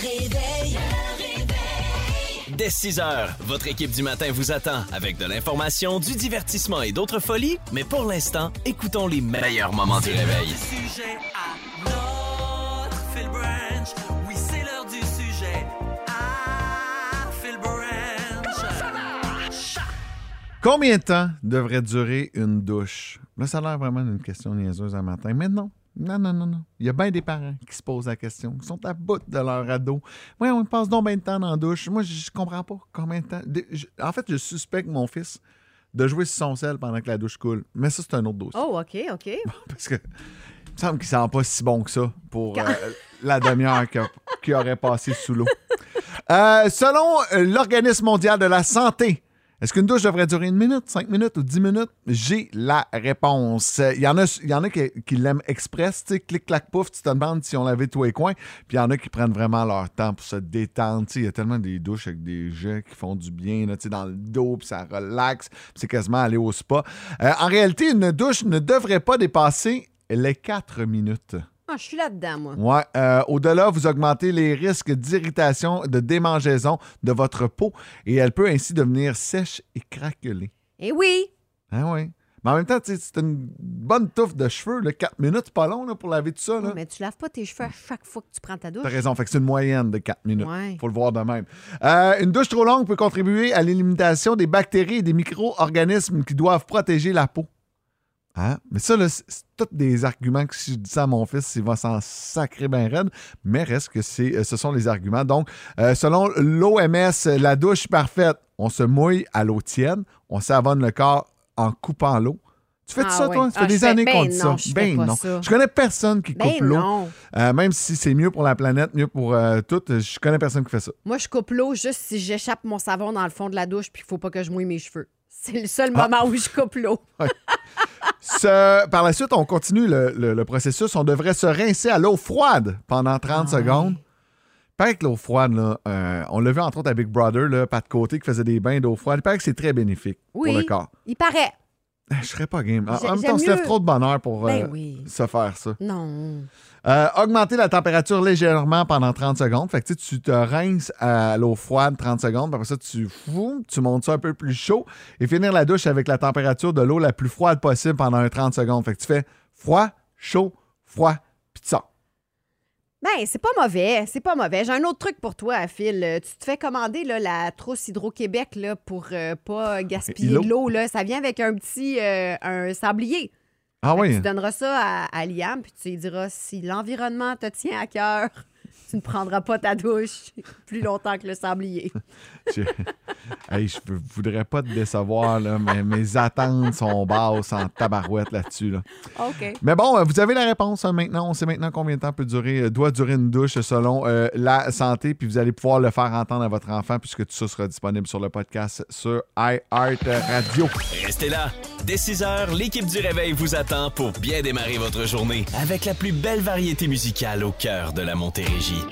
réveil. Dès 6 heures, votre équipe du matin vous attend avec de l'information, du divertissement et d'autres folies. Mais pour l'instant, écoutons les meilleurs moments du réveil. sujet à notre Phil Branch. Oui, c'est l'heure du sujet à Phil Branch. Combien de temps devrait durer une douche? Là, ça a l'air vraiment d'une question niaiseuse un matin, mais non. Non, non, non. Il y a bien des parents qui se posent la question, qui sont à bout de leur ado. Oui, on passe donc bien de temps dans la douche. Moi, je je comprends pas combien de temps. En fait, je suspecte mon fils de jouer sur son sel pendant que la douche coule. Mais ça, c'est un autre dossier. Oh, OK, OK. Parce que il me semble qu'il ne sent pas si bon que ça pour euh, la demi-heure qu'il aurait passé sous l'eau. Euh, selon l'Organisme mondial de la santé, est-ce qu'une douche devrait durer une minute, cinq minutes ou dix minutes? J'ai la réponse. Euh, Il y en a, il y en a qui, l'aiment express, tu sais, clic, clac, pouf, tu te demandes si on lavé tous les coins. Puis il y en a qui prennent vraiment leur temps pour se détendre. Tu sais, Il y a tellement des douches avec des jets qui font du bien tu sais, dans le dos, puis ça relaxe, c'est quasiment aller au spa. Euh, en réalité, une douche ne devrait pas dépasser les quatre minutes. Ah, je suis là-dedans, moi. Ouais, euh, au-delà, vous augmentez les risques d'irritation, de démangeaison de votre peau et elle peut ainsi devenir sèche et craquelée. Eh oui! Ah oui. Mais en même temps, c'est une bonne touffe de cheveux, là, 4 minutes, c'est pas long là, pour laver tout ça. Là. Mais tu laves pas tes cheveux à chaque fois que tu prends ta douche. T'as raison, fait que c'est une moyenne de 4 minutes. Ouais. Faut le voir de même. Euh, une douche trop longue peut contribuer à l'élimination des bactéries et des micro-organismes qui doivent protéger la peau. Hein? Mais ça, c'est tous des arguments que si je dis ça à mon fils, il va s'en sacrer bien raide. Mais reste que c'est, euh, ce sont les arguments. Donc, euh, selon l'OMS, la douche parfaite, on se mouille à l'eau tiède, on savonne le corps en coupant l'eau. Tu fais Ah ça, toi? Ça fait Ah, des années qu'on ben dit ça. je Ben non. ça. Je connais personne qui Ben coupe l'eau. non. Euh, même si c'est mieux pour la planète, mieux pour euh, tout, je connais personne qui fait ça. Moi, je coupe l'eau juste si j'échappe mon savon dans le fond de la douche puis qu'il faut pas que je mouille mes cheveux. C'est le seul Ah. moment où je coupe l'eau. Ce- par la suite, on continue le, le- le processus. On devrait se rincer à l'eau froide pendant 30 Ah secondes. Paraît que l'eau froide, là, euh, on l'a vu entre autres à Big Brother, là, Pat Côté qui faisait des bains d'eau froide. Il paraît que c'est très bénéfique Oui. pour le corps. Il paraît. Eh, Je serais pas game. En, J'ai- en même temps, on se lève trop de bonheur pour Ben euh, oui. se faire ça. Non. Euh, augmenter la température légèrement pendant 30 secondes. Fait que tu te rinces à l'eau froide 30 secondes, après ça, tu fous, tu montes ça un peu plus chaud et finir la douche avec la température de l'eau la plus froide possible pendant un 30 secondes. Fait que tu fais froid, chaud, froid, puis tu sors. Ben, c'est pas mauvais. C'est pas mauvais. J'ai un autre truc pour toi, Phil. Euh, Tu te fais commander là, la trousse Hydro-Québec là, pour euh, pas gaspiller Îlot. de l'eau. Ça vient avec un petit euh, un sablier. Ah Fait oui? Tu donneras ça à, à Liam, puis tu lui diras si l'environnement te tient à cœur, tu ne prendras pas ta douche plus longtemps que le sablier. Je... Hey, je voudrais pas te décevoir, là, mais mes attentes sont basses en tabarouette là-dessus. Là. OK. Mais bon, euh, vous avez la réponse hein, maintenant. On sait maintenant combien de temps peut durer, euh, doit durer une douche selon euh, la santé. Puis vous allez pouvoir le faire entendre à votre enfant puisque tout ça sera disponible sur le podcast sur iHeart Radio. Restez là. Dès 6 heures, l'équipe du Réveil vous attend pour bien démarrer votre journée avec la plus belle variété musicale au cœur de la Montérégie.